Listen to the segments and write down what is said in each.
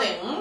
定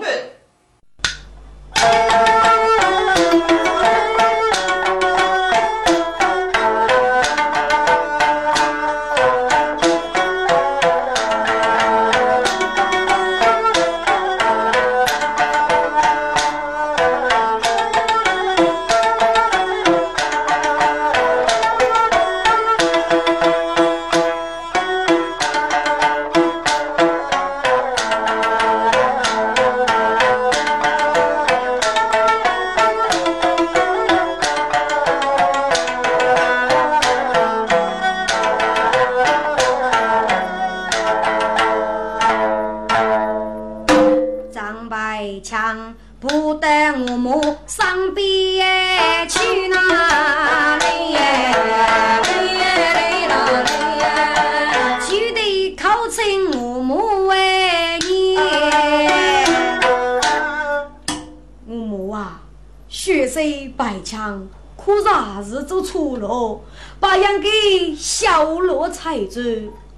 门。可啥是走错路，把养给小罗踩住。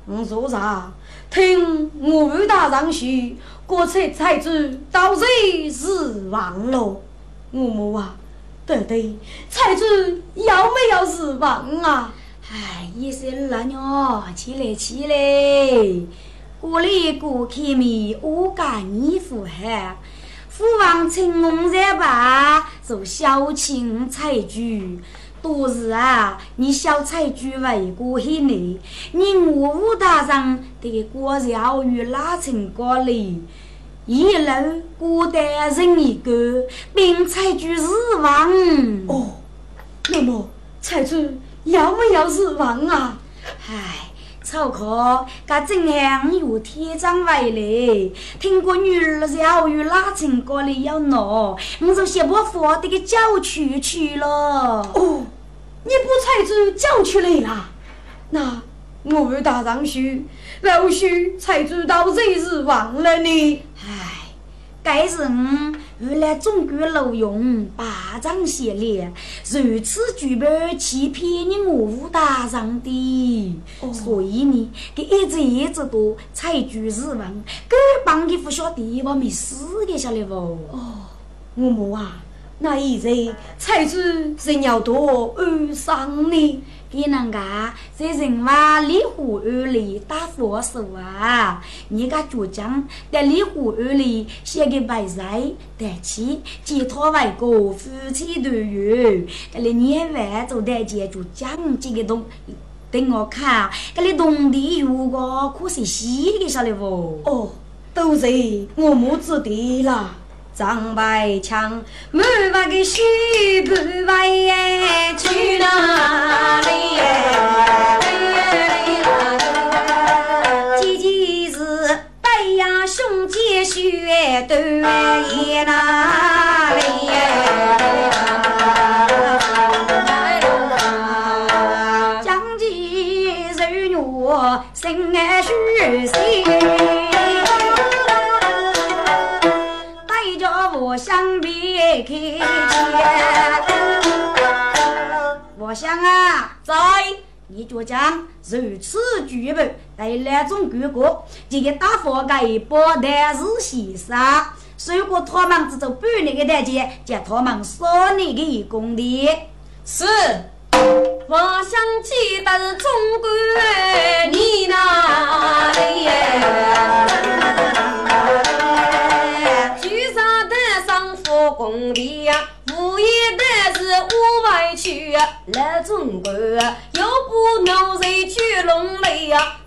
我说啥？听我武大人说，国策财主到底是亡了。我母啊，对对，财主有没有死亡啊？哎，一声老娘起来起来，过里过去米，我干你富汉。父王请我在吧，做小青菜菊。多是啊，你小菜菊为过很累，你我武大上的果条与拉成过来，一路孤单人一个，并菜菊死亡。哦，那么菜菊要不要死亡啊？唉。草可，噶正向有天长回来，听过女儿小与拉成过里要闹，我就先把佛的给叫出去了。哦，你不才子叫出来了？那我大丈夫，老许才知道这是忘了你。唉，该是我。原来中国录用巴掌系列，如此举报欺骗你我武大上的，所以呢，给一直一直都采取日文，各帮的不晓得我没死的晓得不？哦，我母啊，那一日采取人要多而伤呢。给人家在人话离湖岸里打佛手啊！你家主张在离湖岸里写个白菜、带起寄托外国夫妻团圆。这里年晚做的建筑讲这个东，等我看，这里农地如果可是稀的，晓得不？哦，都是我母子的啦。张白枪，满腹的西半外耶，去哪里？姐姐是白呀，兄姐血断耶哪我想啊，在你就讲如此举步，带两种结果，这个大佛盖包但是先生，如果他们只做半年的台阶，叫他们三年的一公里。是，我想记得中国你哪里？来中国又不能人去龙门呀，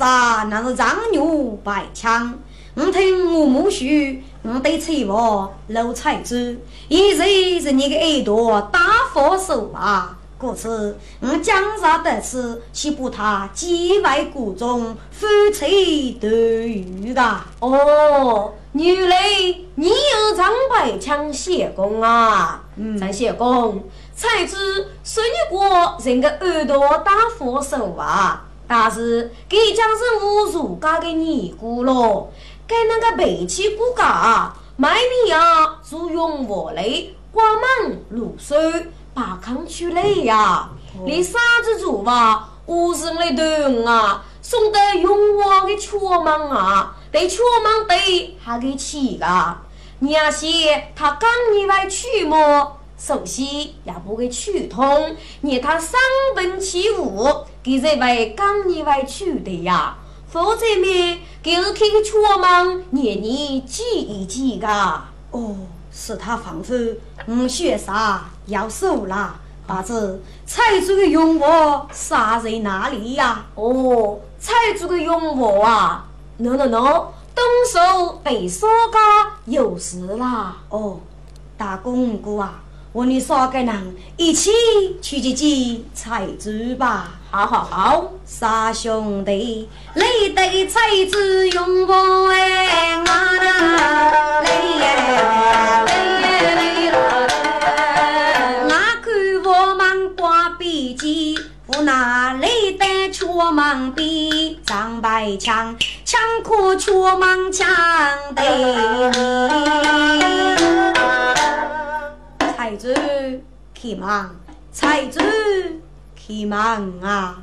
杀那是长牛白枪。我听我母婿，我对翠娃老彩珠，一日是你的耳朵大佛手啊！故此，我江上得此，岂不他几位谷中夫妻得遇的？哦，原来你有长白枪谢公啊！嗯张谢公，才知说你过人个耳朵大佛手啊，但是给将是侮辱家的尼姑咯。该那个背起骨架，买米呀，做用我来挂满露水，把炕出来呀。你啥子做吧？五十来顿啊，送得用我的车门啊，得车忙得还给起个。你要是他刚你来取么？首先也不给取通，你他三本起舞，给这位刚你来取的呀。否则呢，就是去个车忙，年年记一记个。哦，是他仿佛我雪杀要手了，把这财主的用我撒在哪里呀？哦，财主的用我啊，no no no，动手被杀家有事啦。哦，大公姑啊，我你三个人一起去去去财主吧。好好好，三兄弟，你对财主用我哎，我那嘞哎嘞嘞我看我白枪，枪可却忙枪对你。财主去忙，财主去忙啊！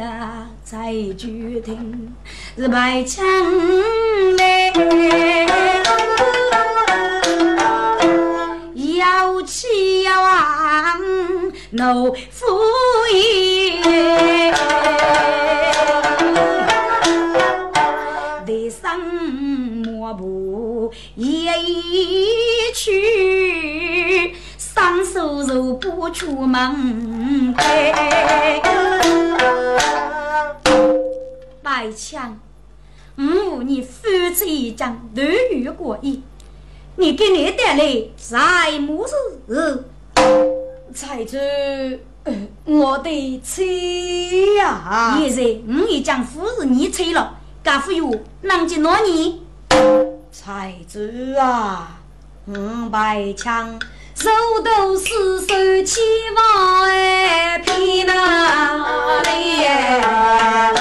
呀，在主听是白枪嘞，要起要往怒夫也。一去，双手揉不出门来。白枪，我你夫妻一张都遇过一，你给你带来什么事？财主，我的妻呀！现在我已将夫人你催了，家父有能进哪里？财主啊，五百枪，手头是手起王哎，皮那里哎，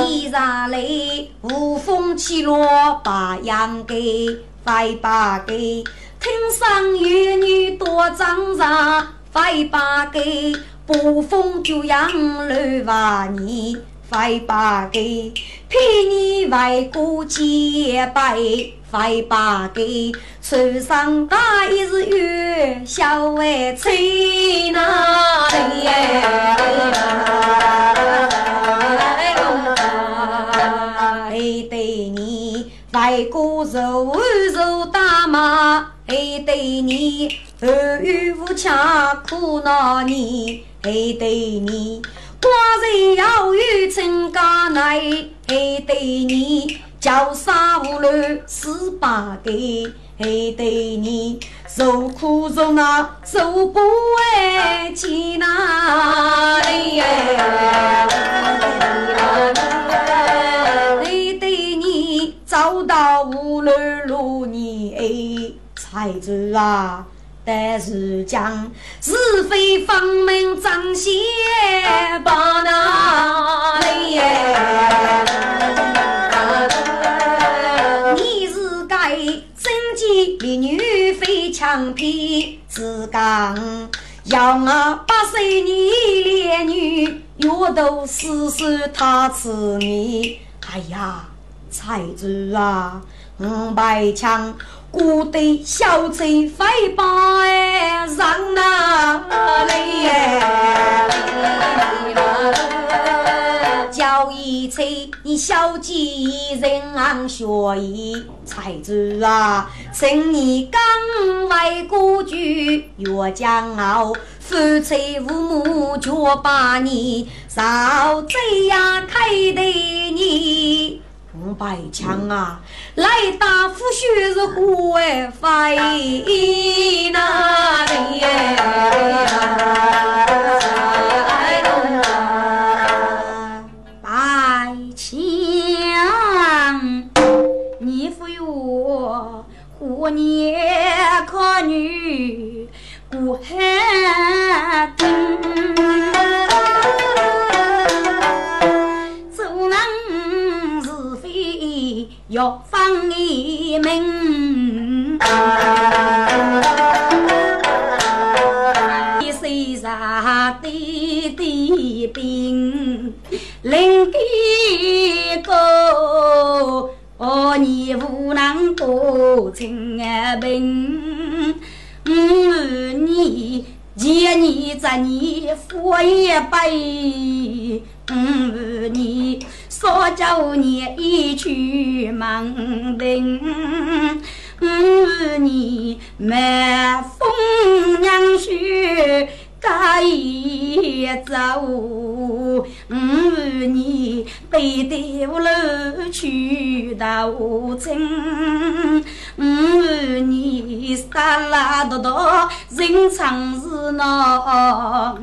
衣裳里无风起落把羊给快把给，天上有女多张上，快把给，暴风就养乱瓦泥。快把给，骗你外国结拜，快把给，船上打一日月，小外吹那里哎，对你外国柔柔大马，哎对你儿女无恰苦恼你，哎对你。寡人要与陈家内，还对你叫杀无乱十八个，还对你受苦受难受不为去哪里？还对你找到无乱路你哎，才知啊。但是将是非分明彰显把那里你是该贞洁烈女非强骗，自讲要我八岁你烈女，月头死死他吃你，哎呀，财主啊，五百枪。古代小贼飞把哎上哪里哎？叫一吹你小鸡人昂学艺，才子啊，趁你刚为国主越骄傲，夫妻父母就把你烧这样开的你。五百枪啊，来打夫婿是何为非那里？百枪，你父哟，何年可女过寒冬？要放一门，一岁杀的的兵，另一个哦，你无能不成兵，嗯，你见你在你佛也背，嗯，你。少叫你一去忙定，你满风娘婿该走，你背对我楼去到村，你沙拉多多人常是闹，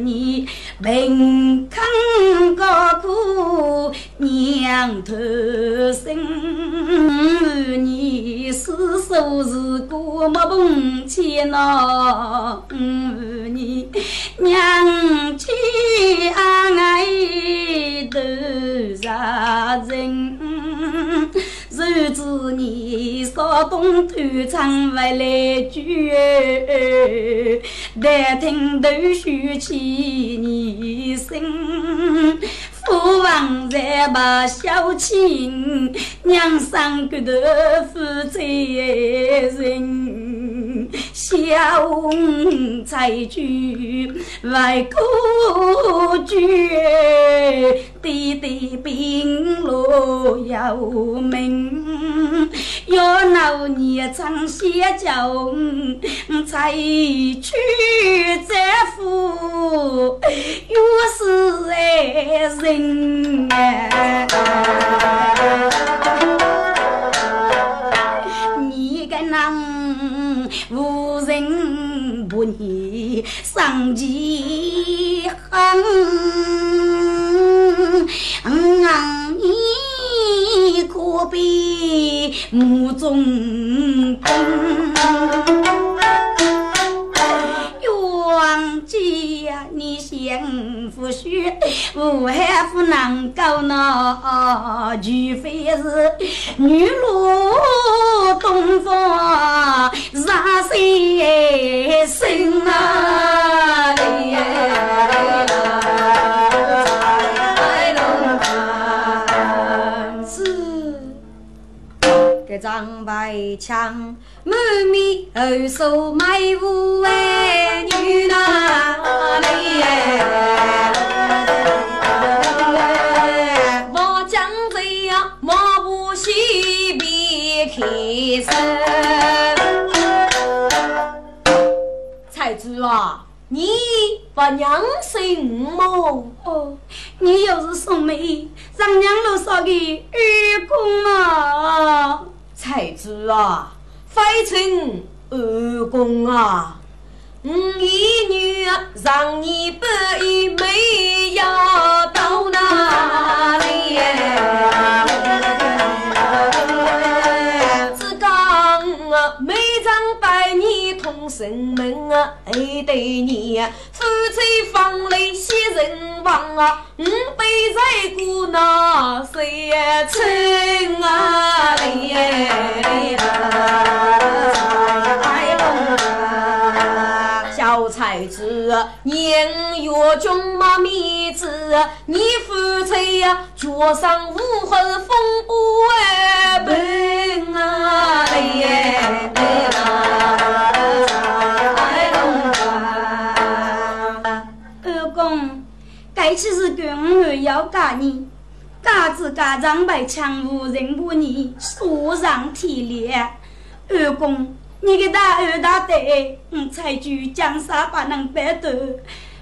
你平康高苦娘头生，你是手是过没碰见呐，你娘亲爱都杀人，日子你少东头唱回来句，待听头绪起你声。父王在把小亲，娘生个头负责任，小财主外国居，弟弟兵罗有名，要闹年长些叫才去再富，又是爱人。你个能无人不你伤几恨？你可比目中忘记呀、你幸福许，我还不能够呢。除非是女路东风热水生啊！哎张白枪，满面红手买五万女哪里？望江贼呀，马步西边开身。才子啊，你不娘生么？哦，你又是送妹，让娘楼上的愚公啊！才子啊，非称二公啊，五姨女让你不一没要到哪里？你同生门啊，爱对你夫妻房里喜人亡啊，五辈在过那谁称啊？小才子，年月中马面子，你夫妻呀，脚上无痕风波哎，奔啊嘞！二起是公儿要嫁你。家子家长被强无人不你，所上体烈。二公，你个大二大队，我采取江山不能白斗，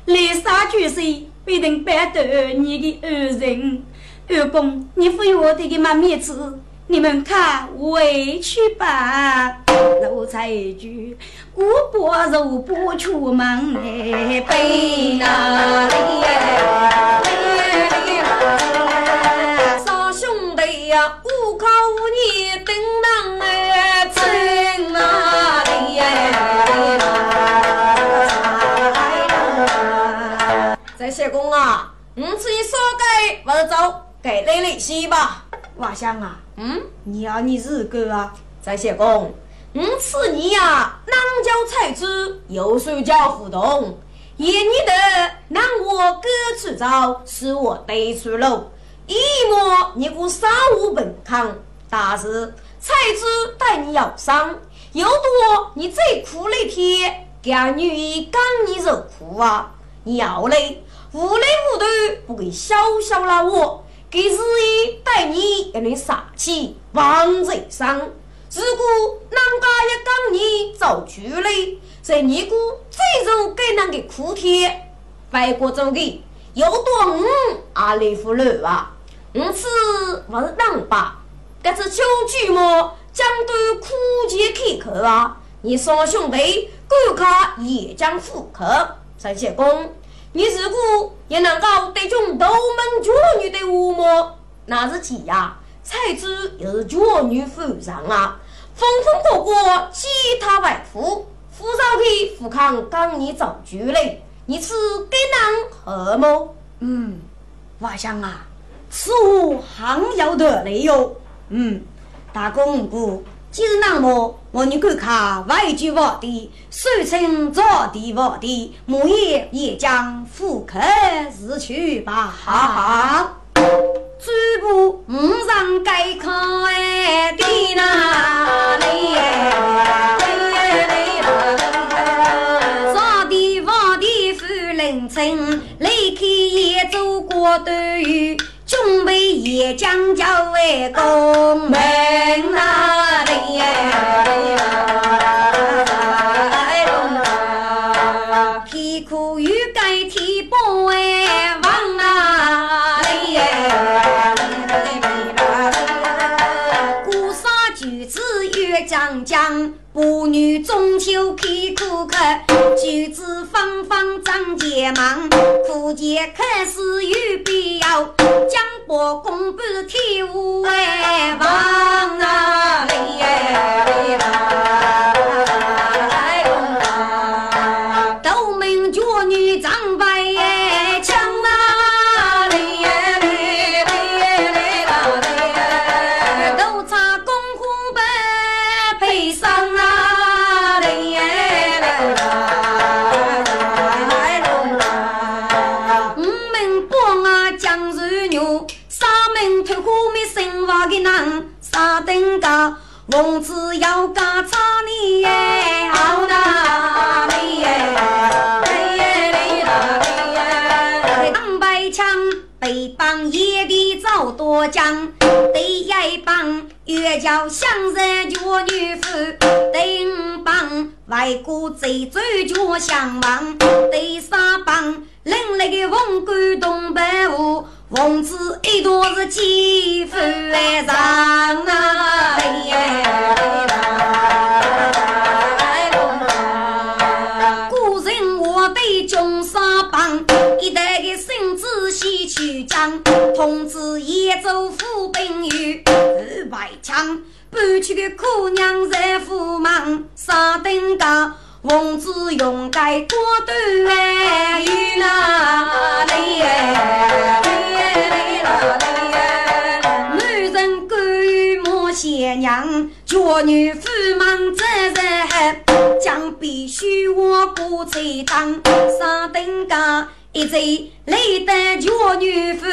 来杀俱死必定白斗你的二人。二公，你非我这个妈面子，你们看回去吧。奴才一句，姑婆肉不出门哎，背哪里？少兄弟呀，无靠你顶当哎，真哪里？在谢公啊，你自己说该不是走，该得利息吧？瓦香啊，嗯，你要你日个啊？在谢公。五次你呀，囊教才子，右手脚互动，也你的让我各出招，使我得出路。一摸你个杀无本康，但是才子待你要伤，要多你最苦的天，干女一刚你肉苦啊！你要嘞，无雷无头不给小小了我，给日一待你一能杀气，王贼伤。如果人家也讲你造句嘞，在你姑最终给那个苦天，外国走的又多五阿里夫人啊，五次不是当吧？这是秋句么？将对苦节开口啊！你双兄弟赶卡也将复刻，三谢公，你如果也能够对中斗门绝女的五么？那是几呀？才知又是绝女夫人啊！风风火火，击他外父，扶上去扶康刚你造句嘞，你是给人何么？嗯，瓦香啊，此物行要得嘞哟。嗯，大公姑，既然那么，我你看看外句话的，手称着地话的，木叶也将复刻日去吧。哈哈。嘴部五上盖开的那里，啥地方的富人村，离开也走过都有，准备也将叫为公门那里。贫苦欲盖天崩哎，往哪里？古沙举子月将将，妇女中秋开苦客，举子方方长睫毛，苦节开始有必要，江波公布天无哎，往哪第一帮越叫乡人叫女夫，第五帮外国贼走叫相王，第三帮另类的文官东北户，王子一段是欺负来上啊搬去个姑娘在府忙，三等家。王子勇敢过端哎，与哪里男人甘于莫贤娘，娇女夫忙责任，将必须我不才当，三等家。一醉累得娇女妇，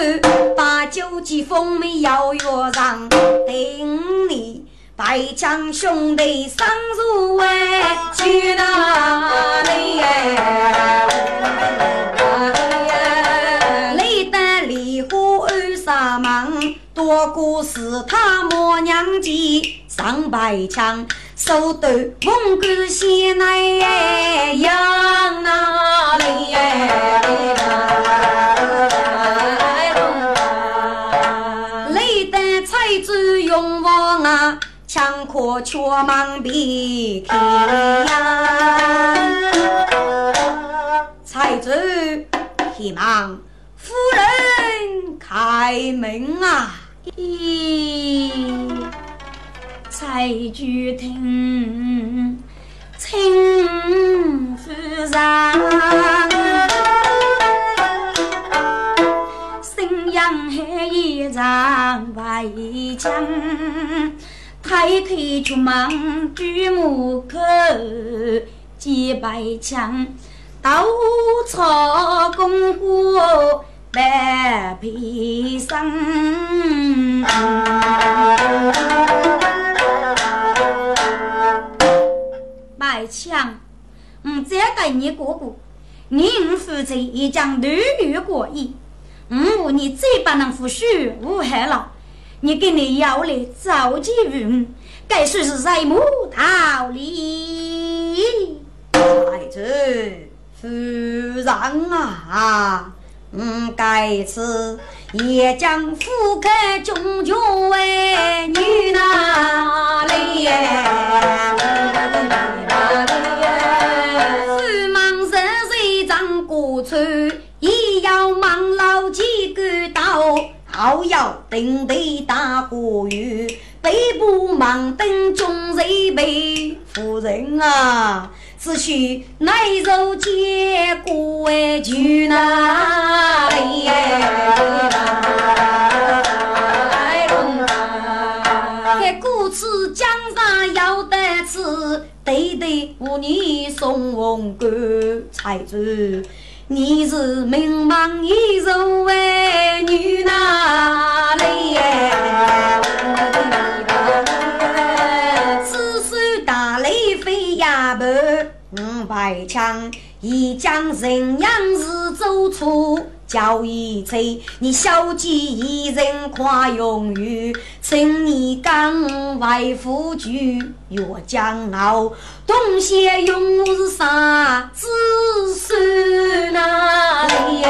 把酒几封没要约上，等你。白将兄弟上如哎，去哪里？哎累得梨花二三忙，多过是他莫娘家上白枪，十手头蒙古县来养哪里？枪可却忙避开呀！彩珠，希望夫人开门啊！咦？彩珠听，请夫人，新阳海一场外江，太太出门举木口，几百枪，稻草功夫白皮生。白枪，我再给你哥哥，你我负责一将屡屡过意，我你再不能服输无害了，你给你要来召集人，该说是什么道理？太子夫人啊，嗯，该次也将夫开中军为女哪里？后要定地打花雨，北部忙登中人被夫人啊，只需奶肉结果为去哪里？这故此江上要得吃，对对，妇女送红冠彩珠，你是名门一柔为女哪里？此手打雷飞呀不，五百枪已将人样日走出。叫一吹，你小姐一人夸永远，请你刚外夫君越骄傲，东邪用是啥子孙哪里？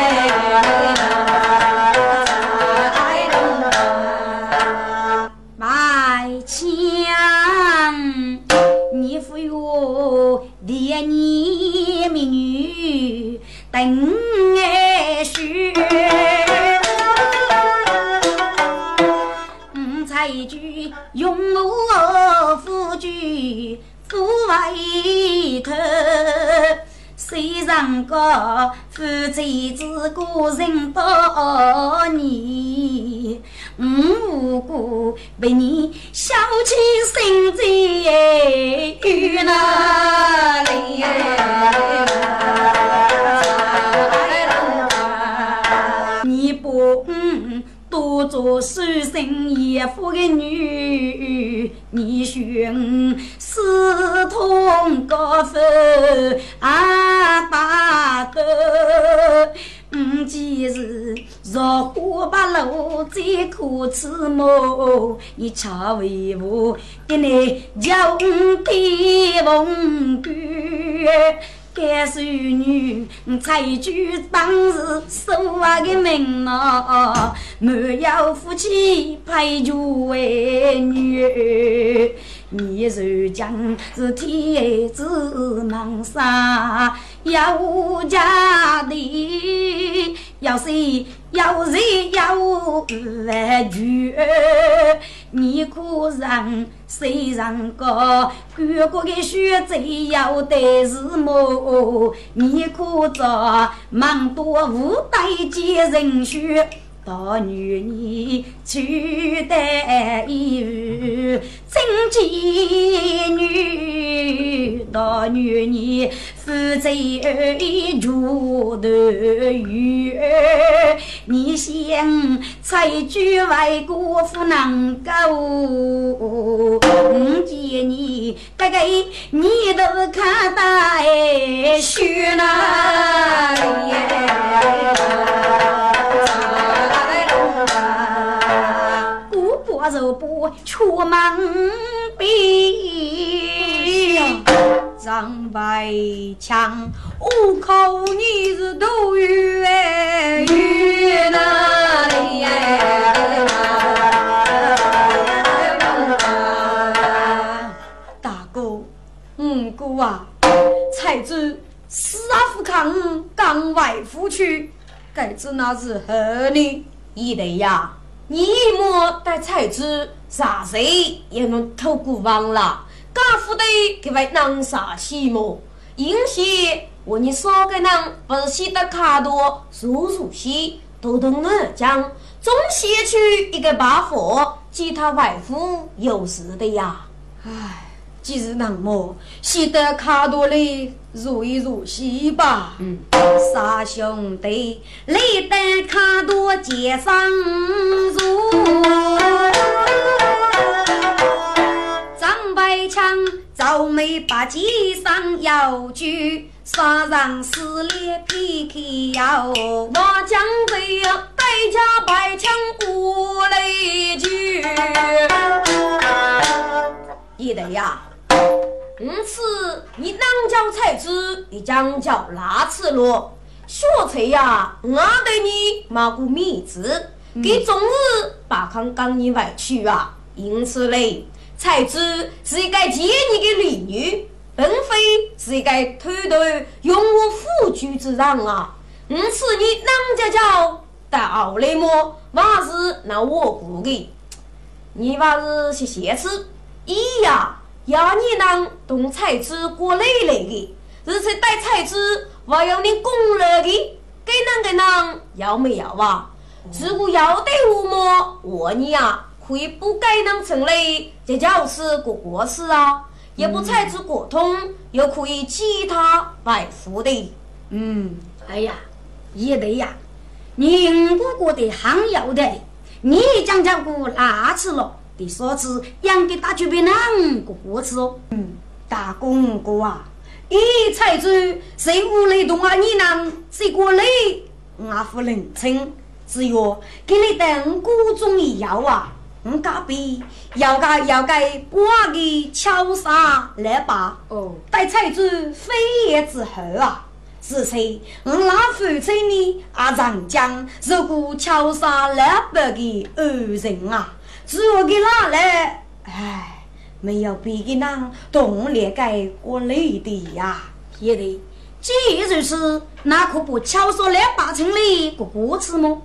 卖枪，你夫哟，爹你美女等爱婿。五彩菊用我夫君夫为头。虽然个夫妻只个人多年，我无辜被你小气心在于哪里？做书生爷夫的女，你寻私通高分啊大哥。嗯，既是若花八路最可耻么？你恰为我给你叫的凤冠。该淑女才举当时守我的命啊，没有夫妻配就为女儿。你如今是天子忙杀，要家的，要谁要谁要万句。你可让谁让个哥哥的血贼要得是么？你可着忙多无待见人血。大女你娶得一日真妓女，大女你负责一住的鱼，你想才娶外国妇能够？我见你大概你都看得血哪里？出门边，张白枪，我靠你是都鱼哎，鱼哪里大哥，五哥啊，才知死阿富康刚外夫去，该知那是何呢？一对呀，你莫带才知啥谁也能偷过忘了。家父的给位能啥起么？银些我你说个人不是写的卡多，数数些，都懂南讲，总写出一个把火，其他外父有时的呀。唉。既是那么，写得卡多哩，如一如戏吧。嗯，三兄弟，你得卡多街上如。张白枪皱眉把街上要举，杀人撕裂皮皮腰。我将贼呀，带家白枪过来去。一得呀。因此，你当叫才子，你将叫哪次咯？学才呀，我对你没过面子，给终日把康刚你外去啊。因此嘞，才子是一个见你的女女，并非是一个偷偷用我夫君之人啊。因此，你当家叫到来么？还是那我过的？你还是些谢次，咿呀。要你能动才子过累累的，而且带菜籽还要你供了的，给人给人要没要啊？如果要得我么，我你呀可以不给能成累，这就是过过事啊。也不菜子过通，又可以其他外付的。嗯，哎呀，也对呀，你不过得还要的，你讲讲过哪次了？的嫂子养给大舅别啷个过子哦？嗯，大公哥啊，一财主谁屋里动啊？你能谁过来？我夫人称，只有给你等各种药啊！我隔壁要该要该把个敲杀来吧哦，待财主飞叶之后啊，是谁？我那父亲呢？啊，长江如果敲杀来把的恶人啊！只有给哪来？哎，没有别的人动力改过来的呀。也得，既如此，那可不巧说两把城里过过次么？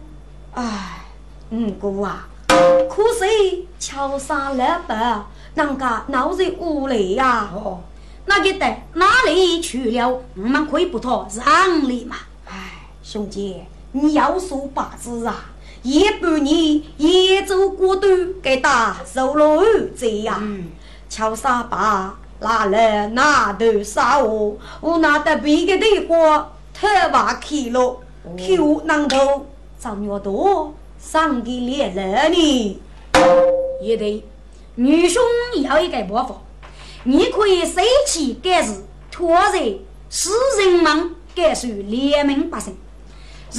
哎，五哥啊，可是敲杀两把，人家闹在屋里呀。哦，那个得哪里去了？我们可以不讨让你嘛。哎，兄弟，你要说八字啊。一半年也走过端，给打受了罪呀！敲沙把，拿来拿头杀我，我拿得别个的话，头发去了，口难头，长越多，上给猎人呢。也对，女兄要一个办法，你可以随起改事，托在使人们改受怜悯百姓。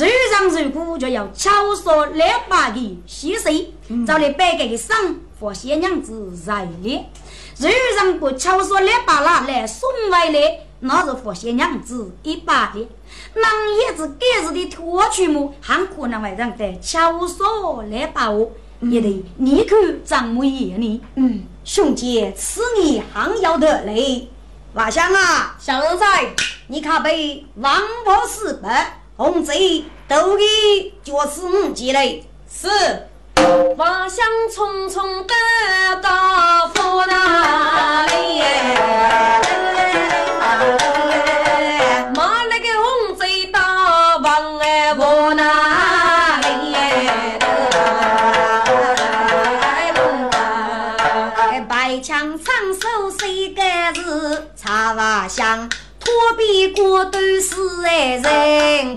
日上日古就要巧说两把的细碎，找来摆个的上和仙娘子在列。日上不巧说两把啦来送回来，那是和仙娘子一把的。那叶子盖子的拖去么？还可能会让在巧说两把哦，也得你看张木爷呢。嗯，兄弟，此你还要得嘞。瓦香啊，小人在，你可被王婆四百。红贼都给脚死五级嘞！是，瓦香匆匆的到府那里，马那个红贼打王哎我那里，白枪长手谁敢是插瓦香？我比过都是哎人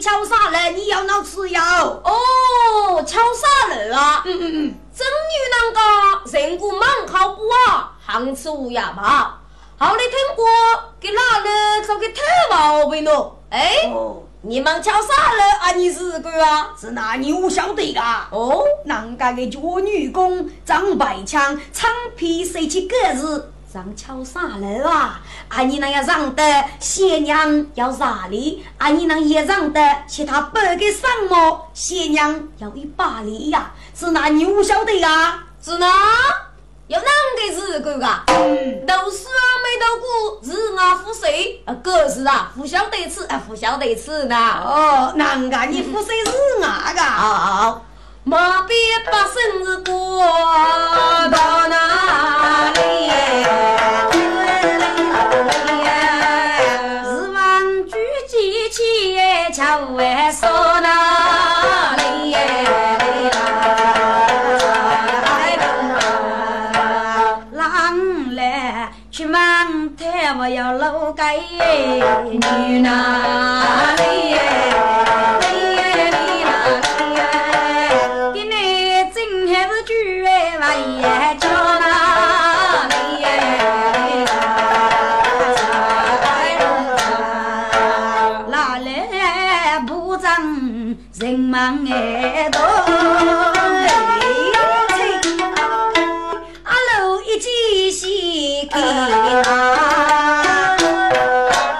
敲啥了，你要闹吃药？哦，敲啥了啊！嗯嗯嗯，真有那个人骨蛮好不啊？行吃无哑巴。好，你听过给哪了？找个太毛病了。哎，哦，你们敲啥了啊？你是个啊？是那你我晓得噶。哦，人家的脚女工张百强，长皮谁去个子？让敲啥了啊！啊，你那要让的新娘要啥哩？啊，你那也让的其他半个什么？新娘要一把里呀！是哪你不晓得呀？是哪？有哪个是个啊？嗯，都是啊，没到过是啊，付谁？啊，个是啊，不晓得吃啊，不晓得吃呢。哦，哪个你不谁是哪个？好，马鞭把生日过到哪里？起，巧外说哪里？郎来去望太，我要老街女哪里？人忙爱多？阿楼一记西给啊！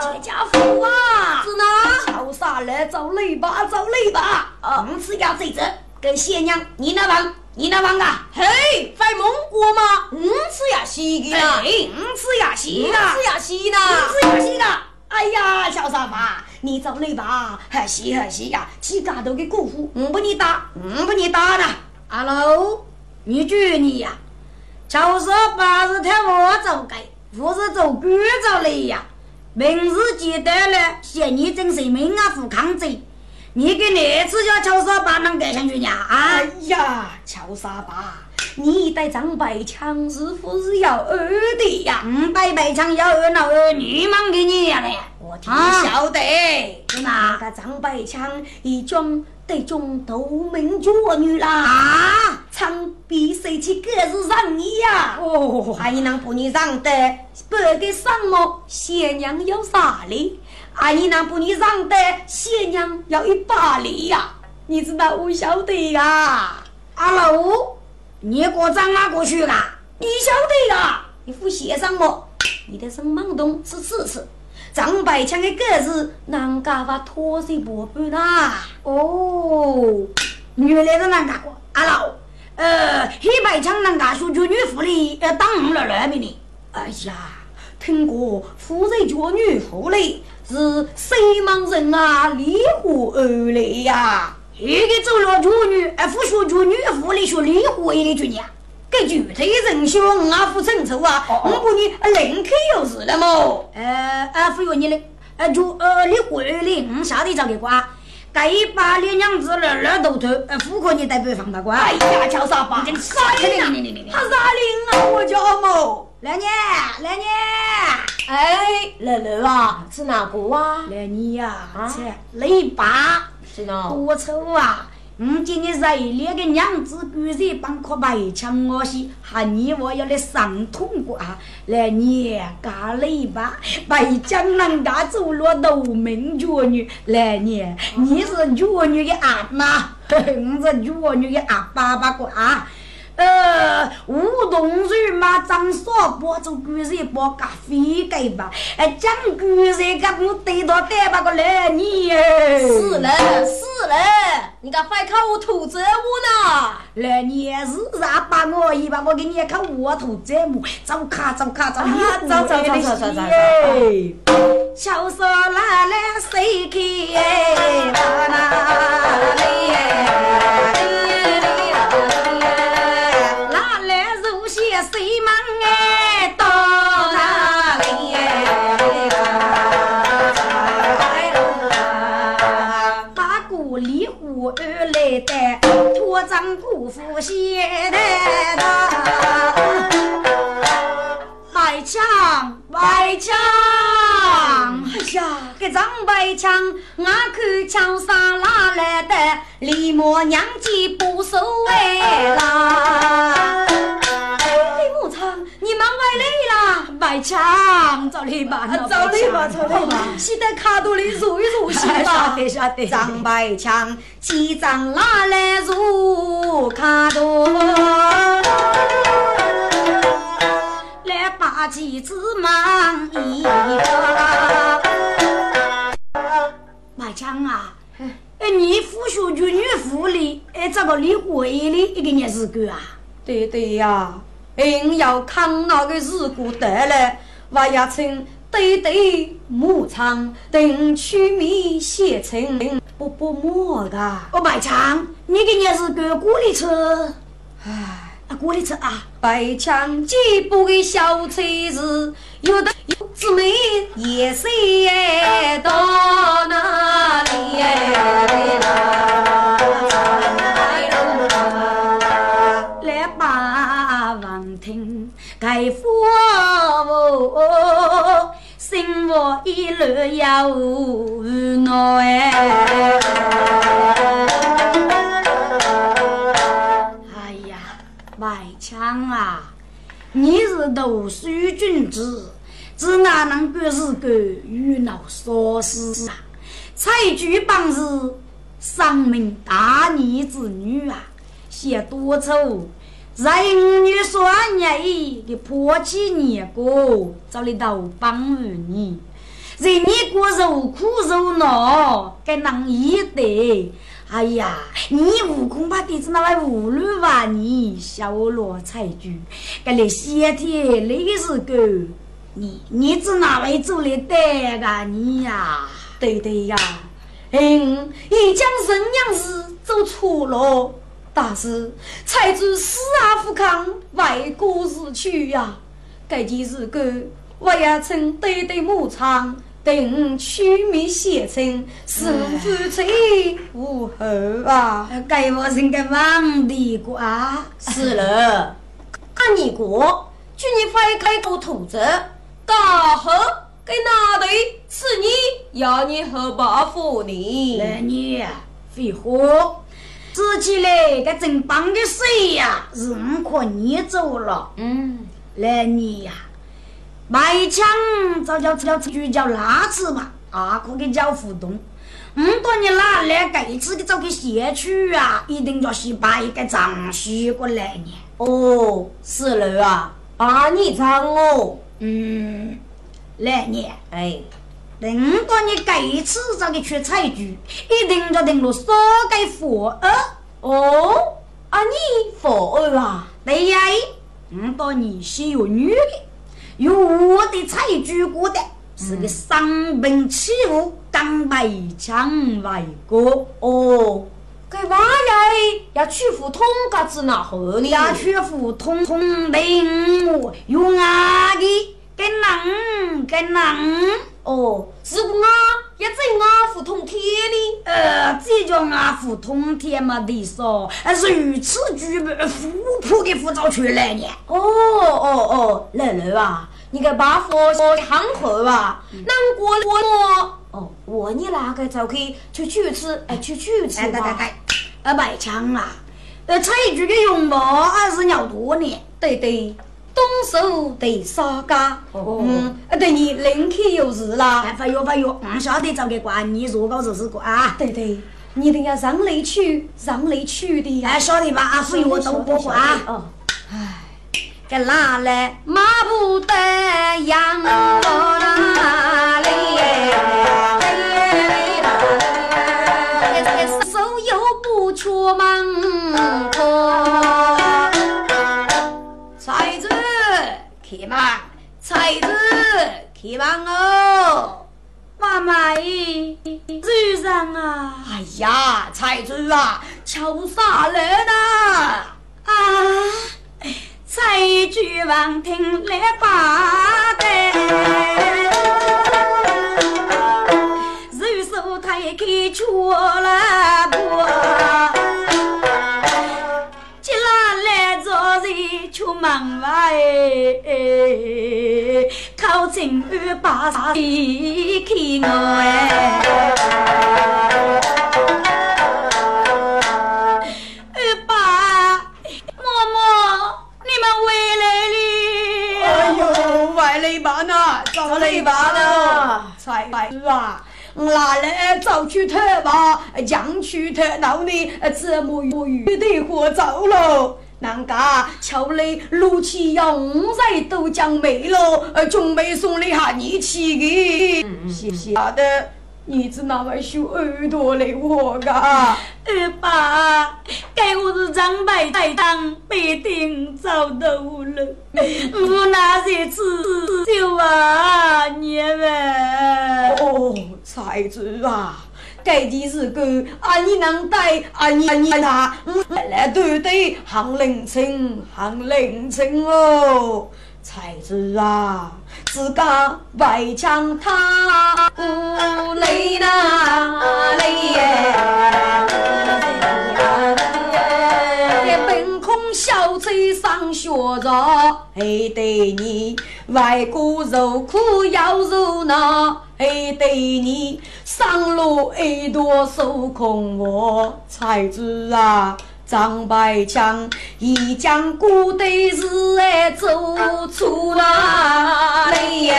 这家伙啊！是哪？敲杀了，走雷吧，走雷吧！哦五次要这只，跟新娘你那房，你那房啊！嘿，在蒙古吗？嗯，吃呀西的啦，哎，五次呀，嗯西啊！吃呀西呢。五次呀，西啊！哎呀，小三妈，你走雷吧，还是还是呀！起家头的姑父，我不你打，我不你打呢！阿喽，你举你呀！乔说八是太我走该，不是走姑走雷呀。明日记得了，嫌你真是命啊，富康子！你给那次叫乔沙巴能改上去呀？啊哎！呀，乔沙巴，你带张百强是不是要二的呀？五百百强要二闹二你忙给你呀嘞！我听啊晓得，是哪那个张百强已经得中头名绝女啦，啊？唱比谁去个是让你呀？哦，阿姨能不你让的，白个什么新娘要啥哩？阿姨能不你让得，新娘要一百里呀？你知道我晓得呀？阿楼，你给我长哪过去啦？你晓得呀？你副协商么？你的生忙动是次次，张百强的个子能干法拖水波半呐？哦，原来是那个过阿老，呃，黑白枪那个说就女福利要当五了那边的，哎呀，听过夫人叫女妇嘞，是谁忙人啊？离婚而来呀？一个走了就女，呃，不说就女福利说离婚的就呢，这具体人凶我啊，不清楚啊，我不你另开有事了么？呃，呃，不用你的，呃，就呃离婚的，我晓得找给瓜，该把你娘子儿儿头头，呃，妇科你代表放大瓜。哎呀，叫啥吧？你啥你你你你你他啥灵啊？我叫么？来年，来年，哎，乐乐啊，是哪个啊？来年呀，啊切，雷爸。是呢。多丑啊！我今日在那个娘子居然帮可白抢我是，喊你我要来上通过啊！来你家里吧，白将人家走了斗名绝女，来你你是绝女的阿妈，嘿嘿，我是绝女的阿爸爸个啊！呃，吴东水嘛，张少波做居然包咖啡给吧？哎，讲居然给我对到带把个来你哎！是了，是了，你敢快看我吐责我呢？来年是啥把我一把我给你看我头这么走卡走卡走，啊走走走走走走！小说来来谁看到而来的，托丈姑父写的。白白枪，白枪！哎呀，这张白枪，我看枪上哪来的？李莫娘家不收回啦。忙外来啦？白枪，找你吧，找你吧，找你吧。先在卡肚里入一入息吧。晓得晓得。张白枪，几张拿来入卡肚？来把几只忙一个。白枪啊，哎，你父学就女妇里，哎，这个离婚的一个日子啊？对对呀。硬要看那个事故得了，我要请对对牧场等取米写成不不么的。我白枪，你给你是个过里车，唉，过里车啊！白枪几步的小车子，有的有姊妹也是到哪里听，盖父母，生活一路要无奈。哎呀，外强啊，你是读书君子，只哪能够是个愚脑傻事啊？采菊帮是上门大逆之女啊，写多愁。人女双眼的破气年过，找你到帮助你。人你过受苦受难，该能一得。哎呀，你悟空把弟子拿来葫芦娃，你小罗彩菊，该你先天那是个你，你只哪位做的得啊你呀？对对呀，嗯，一将人娘事走错了。大师，才知死而复康，为国是去呀！这件事干，我也曾对对牧场，等取名写成，是夫妻无后啊！该我是个忙的瓜。是了，看你过，祝你翻开口吐着，大河给哪里？是你要你何报复你？来你废话。说起来，这真棒的水呀，是五可你走了。嗯，来你呀，买枪早叫叫就叫拉子嘛，啊，可给叫互动。五多年拿来这次的找个写去啊，一定要是把一个长须过来呢。哦，是了啊，把你长哦。嗯，来年哎。等到你这次这个去采菊，一定就等了少给佛儿哦。啊，你佛儿啊？对呀，等到你是有女的，有我的采菊过的，是个伤兵起舞，刚白枪外国哦。给娃呀，要去胡同嘎子那河里？要去胡同同领我用啊的。跟人，跟人，哦，是不啊？也在阿福通天哩。呃，这叫阿福通天嘛的说，如此具备富婆的护照出来呢。哦哦哦，奶奶啊，你个把佛说看好吧？难过我哦，我你那个就可以去去吃，哎，去去吃吧。对对对，呃，买枪啊，呃，采菊的用毛还是要多呢。对对。动手得杀家，嗯，啊，对你人去有事啦，发药发药，不晓得找个官，你如果就是个啊，对对，你一定要让雷去，让雷去的，哎，晓得吧？啊，所以我都不管哎，该哪来马不得羊哪里？手又不出门开门，菜子开门哦！妈妈咦，主人啊！哎呀，财主啊，瞧啥来呢？啊，财主王听来把的，如手抬开出了锅。出门外，靠近二把离开我哎，二爸、妈妈，你们回来了！哎呦，外来吧呢，早来吧呢，才来。是啊。拿来早去偷吧，将去偷闹呢，怎么又遇得火走了？人家桥里路起用在都江没了，呃，准备送你下你去的，谢谢好的。你子那么修耳朵嘞，我噶二爸，该我是长辈在当，必定遭到了。我哪些次就啊，你们哦，才子啊，该件事个啊，你能带阿啊，你你他，来来对对，行凌晨，行凌晨哦。才子啊，自家外强他不累呐累耶，小贼上学着，还得你外国受苦要受难，还得你上路耳朵受空我才知啊。张百强已将古队是哎走出哪里耶？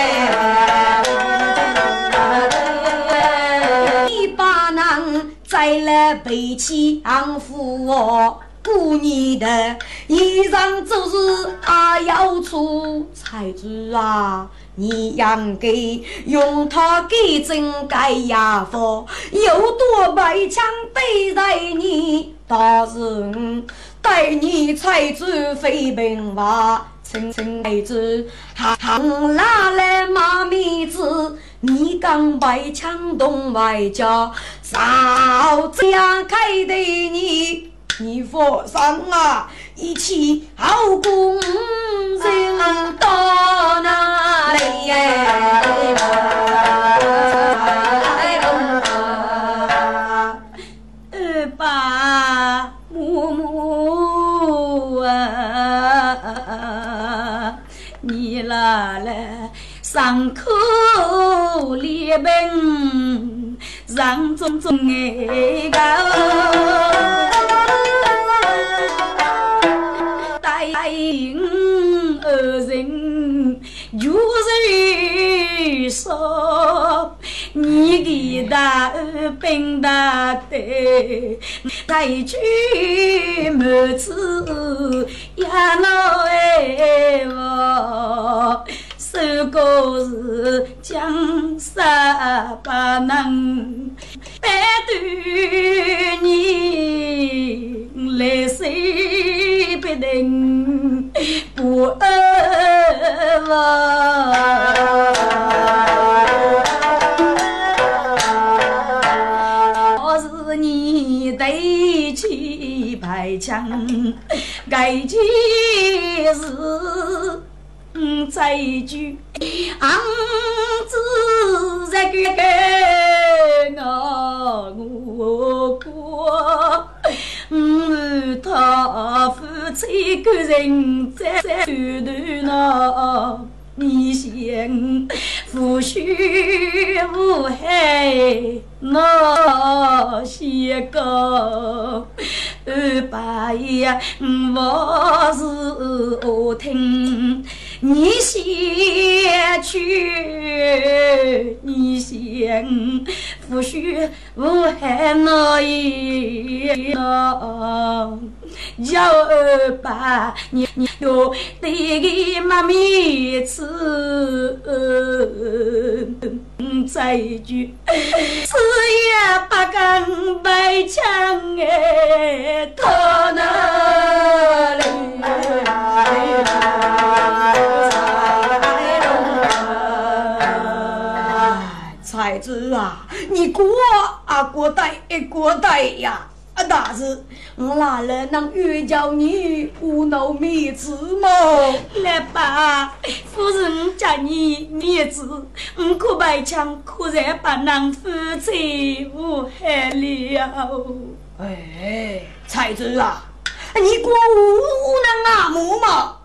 你把囊再来背起安抚我，过年的衣裳就是啊要出才子啊。你应该用它给真盖牙缝，有多白枪对待你，倒是我待你才知非平话。亲亲孩子，行哪来妈咪子？你刚白枪东外家，少家开的你。你佛上啊，一起好工人到哪里呀？二爸、母母啊，你来了，上课练兵，让种种哎个。二人就是说，你的大儿本大的，再去母子呀老哎我，手高是江山不能白头你来谁不能不爱我是你对起排枪，该件事。再句，昂子在个个我过，嗯，他夫妻个人在在团团那，你想夫婿无害那些个。二八呀，我是我听你先去，你先夫婿我还那一那，叫二八你你要对给妈咪吃，再一句，此夜不敢白枪哎。他那里才子啊，你过啊过带一过带呀！啊，大师我哪来能遇着你无脑妹子么？来吧，夫人叫你妹子，我可白枪，可然把男夫妻无害了。哎。才子啊，你过无能阿母吗？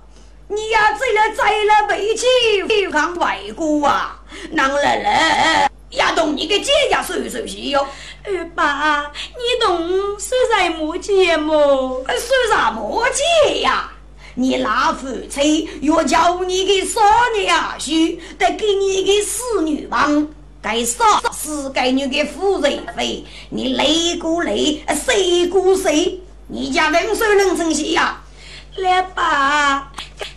你呀，这了栽了背起非常外国啊，让奶奶呀同你个姐姐说说些哟。二爸，你懂说什么节么？说什么节呀？你拿夫妻要叫你个少年啊，许得给你个侍女王，该杀死该你个夫人费，你累过累，谁过谁？你家人手能成些呀？来吧，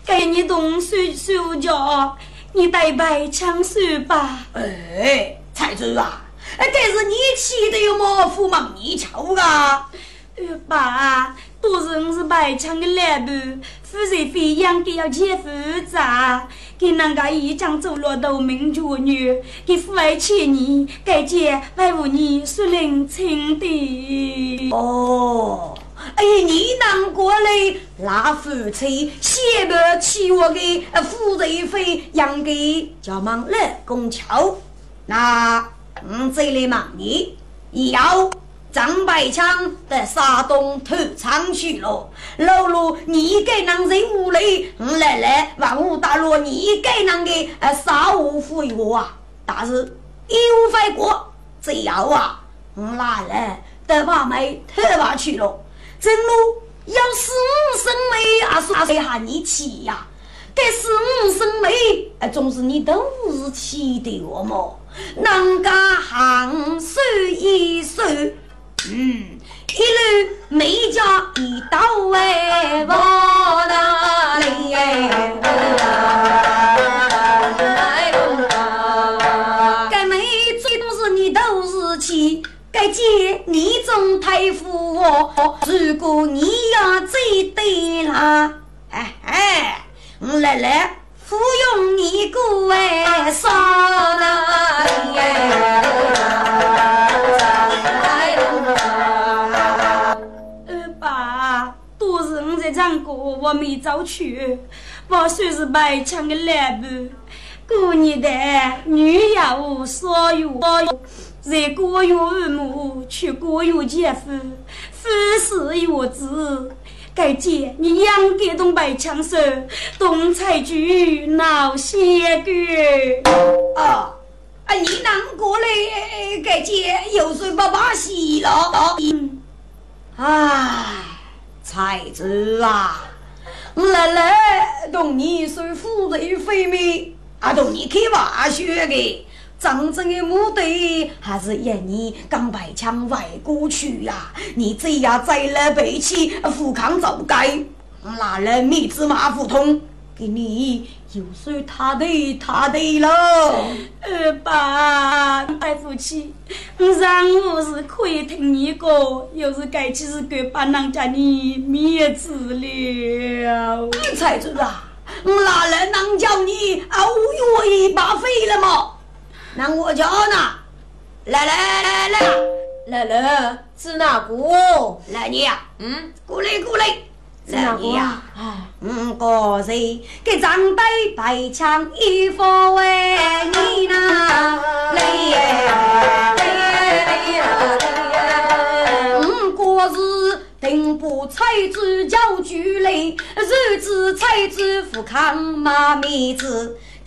该你动手手脚，你带白枪手吧。哎，财主啊！哎，这是你气的有么？虎忙你瞧啊！呃，爸，都是我是白墙的老板，夫人费养给要钱复杂，给人家一讲走了都名绝女，给父爱千年，该姐为我你说人情的。哦，哎，你难过嘞，那夫妻先不起我的夫人费养给叫忙来供桥，那。嗯，这里嘛，你要张白枪在山东投仓去了。老罗，你给那人屋里，我奶奶万物大罗，你给那个呃杀无富有啊？但是有费过，只要啊，我奶奶得把妹投下去了。正路要死生妹啊，说谁喊你气呀？这死生妹，哎，总是你都是气的我么？人家行手一手，嗯，一路每家一道哎，往哪里哎？该妹最多是你都是气，该姐你总太负我。如果你要追对了，哎哎，我来来。不用你姑哎，少哪里二爸，都是我在唱歌，我没找去。我算是白抢的老板，过年的女有所有，在过月二母，去过月姐夫，夫是月子。该姐，你养给东北枪手，东财局闹些个啊！啊，你难过嘞？该姐有谁不把戏了？嗯，唉，财主啊，我来来同你说夫人非美，啊，同你开玩笑的。真正的目的还是要你刚白枪外过去呀！你这样再来背起富康走街，那人米芝麻胡同给你又算他的他的了。二爸，爱夫妻，让我是可以听你过，又是该起是给把人家你面子了。财主啊，我哪能能叫你啊无愿意罢废了吗？那我叫呢，来来来来来来，是哪个？来你呀，嗯，过来过来，来你呀，嗯，个谁给张带白枪一副为你呐？来呀来呀来呀，嗯，个是定不彩子叫举来，日子彩子富康马面子。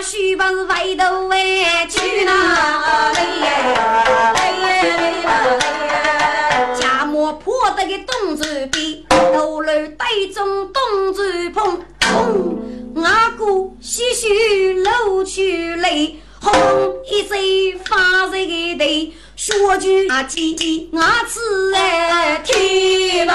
去把是外头哎，去哪里呀？家母破得个东子边，头楼带中东子碰，阿哥细细露出来，红一身发热的头，说句啊姐姐，我吃哎天吧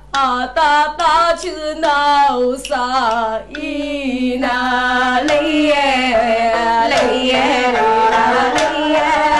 啊达达去是哪撒依呐类耶类耶？类那耶？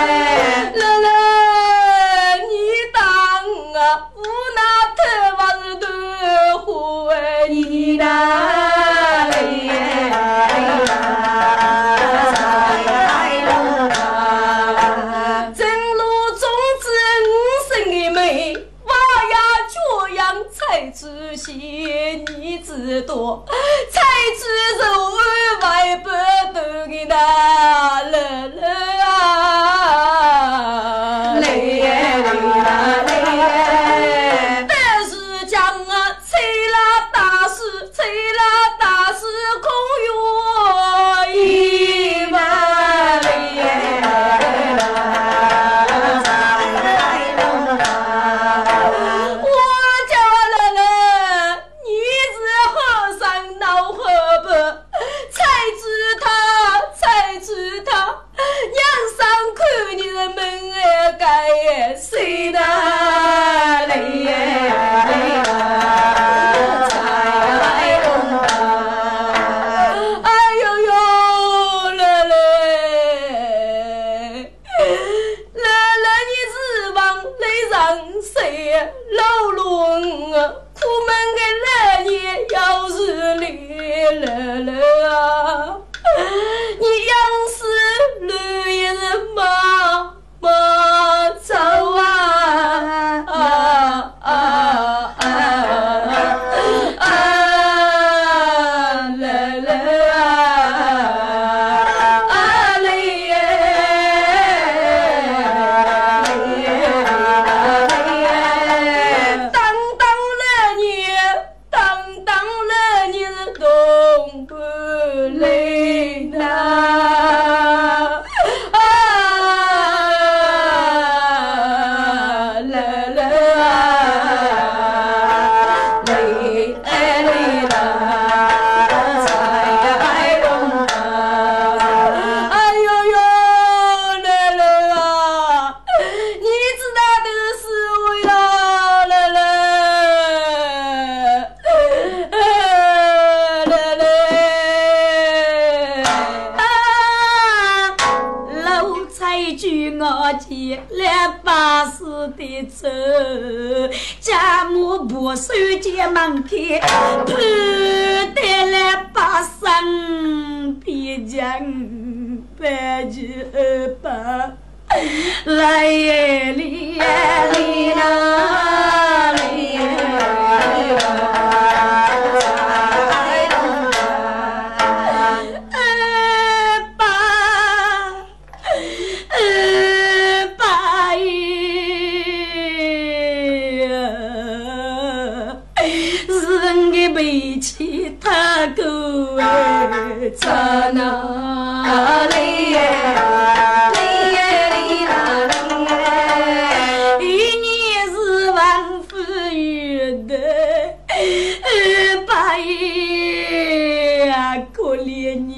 Liền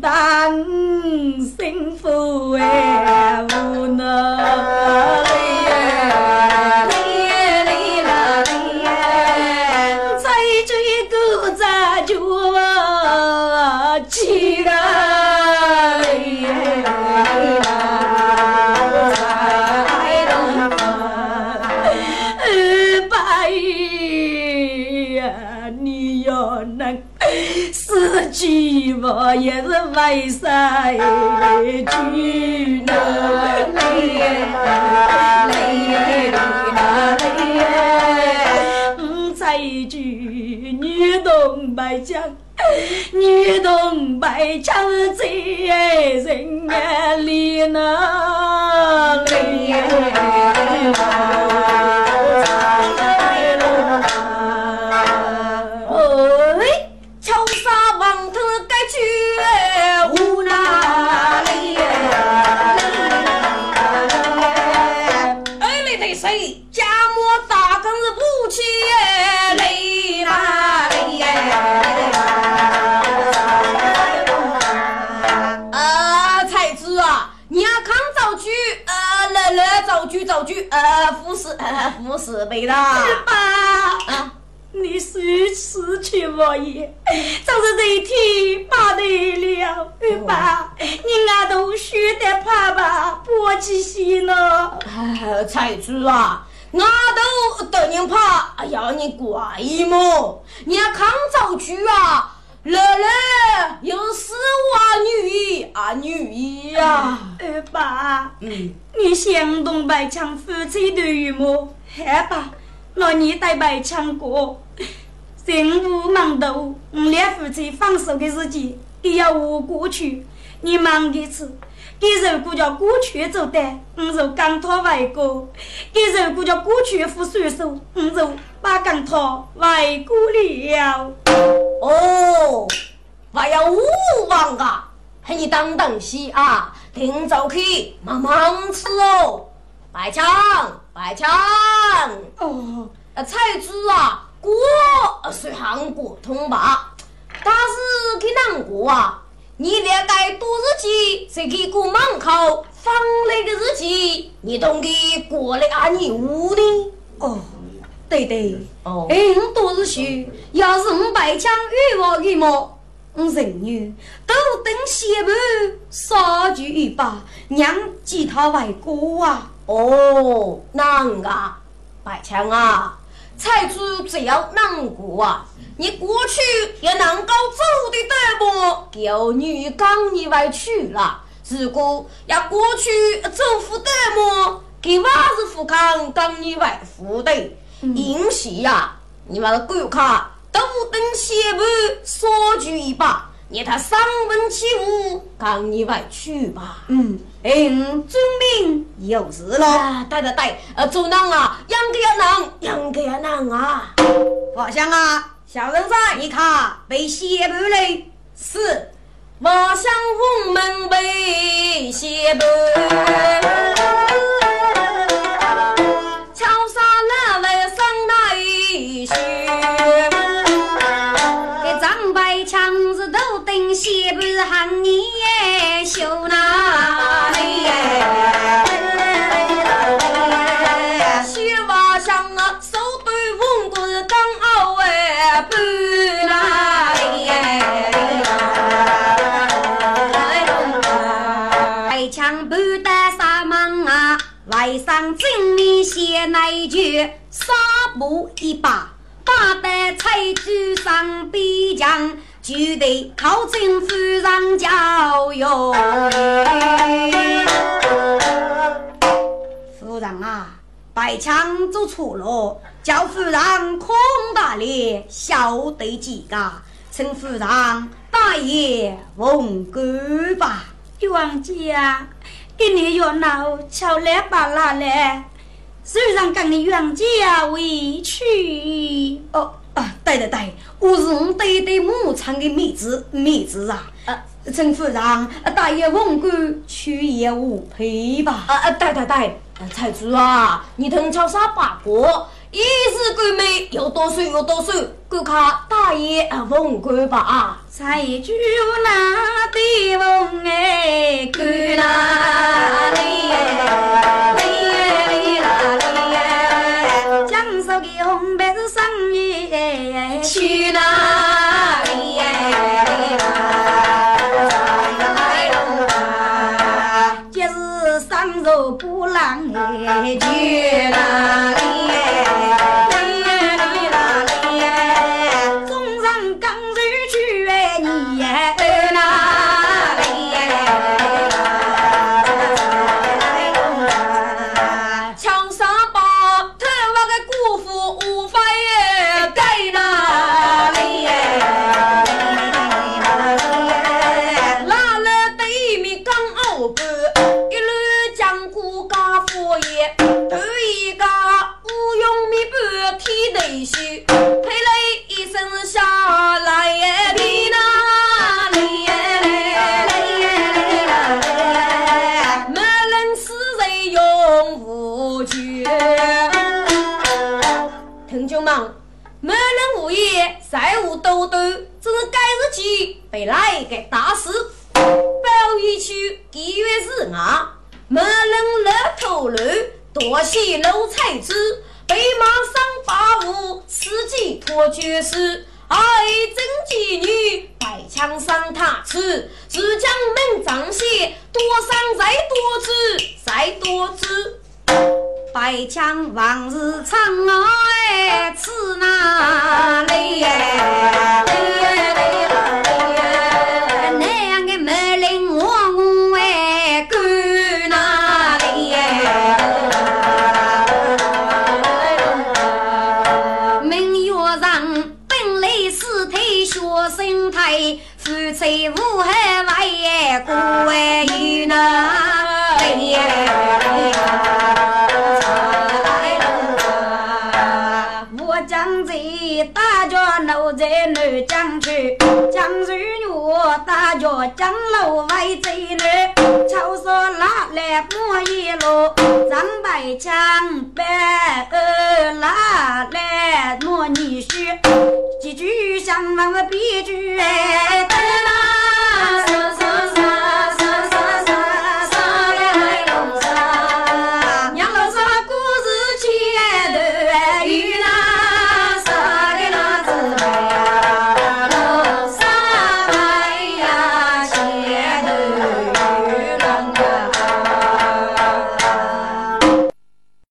单幸福 sư 奈塞住哪，住女同胞浆，女人眼泪哪呀。里。呃，护士，护士背的。爸，啊，你是失去我也，总是这一天怕得了。爸，你俺都学得怕吧，不起心了。财主啊，俺都得人怕，要你怪么？你看造句啊，奶奶又是我女啊女呀。二爸，嗯。你想动白强夫妻的羽毛，好吧，那你带白强过。任务忙到，我俩夫妻放手的日子也要我过去。你忙给吃，给如果叫过去做的，我就刚拖外过；给如果叫过去付税收，我就把刚拖外过了。哦，还要五万啊！你等等西啊！听早去，慢慢吃哦。白强，白强。哦，菜籽啊，过是韩国通吧？但是去难过啊？你连该多日子才给过门口放那个日子，你懂得过来啊？你屋的？哦，对对。哦，哎，多日去，要是我白枪遇我的么？我人女都等媳妇杀猪一把，娘记他为过啊！哦，难啊，白强啊，财主只要难过啊，你过去也能够走的得么？叫女刚你外去了，如果要过去走不得么？给娃子富康刚你外富的，因此呀，你们的顾客。都等媳妇说句一把，你他上门起舞，赶你外去吧。嗯，哎，遵命有事了。对对对，呃，做人啊，养个要难，养个要难啊。我想啊，小人在，你看被媳妇嘞。是，我想我们被媳妇。不是喊你修哪里？修瓦像啊，手端文棍刚好哎，不哪里？开枪不得啥忙啊，外甥精明写那句，杀步一把，把得菜主上边墙。就得靠政府上教育。夫人啊，白枪走错了，叫夫人空大脸，晓得几个？请夫人大爷问过吧。冤姐啊，给你热闹，巧来巴拉嘞，虽然跟你冤姐委屈哦。啊，对对对，我是我对对牧场的妹子，妹子啊！啊，陈夫人，大爷问过去也无赔吧？啊啊，对对对，财主啊，你等瞧啥八卦？一日闺美有多少有多少，顾客大爷问过吧？啊，财主哪的问哎，顾哪里？去哪里？呀？今日上肉不浪哎，就一对袖，嘿了一身下来，皮？没人施财用无权。同们，没人无业多多，是该日去被哪一个打死？包衣区吉月，没人老头老，多谢老财子，被马上。把舞，司机托绝世。爱真妓女，百枪上塔吃，只将门张写，多伤才多知，才多知。百枪往日长哎，吃哪里？江楼外走来，草说拉来莫一路？张白枪白二拉来莫你婿？几句相望的别句哎。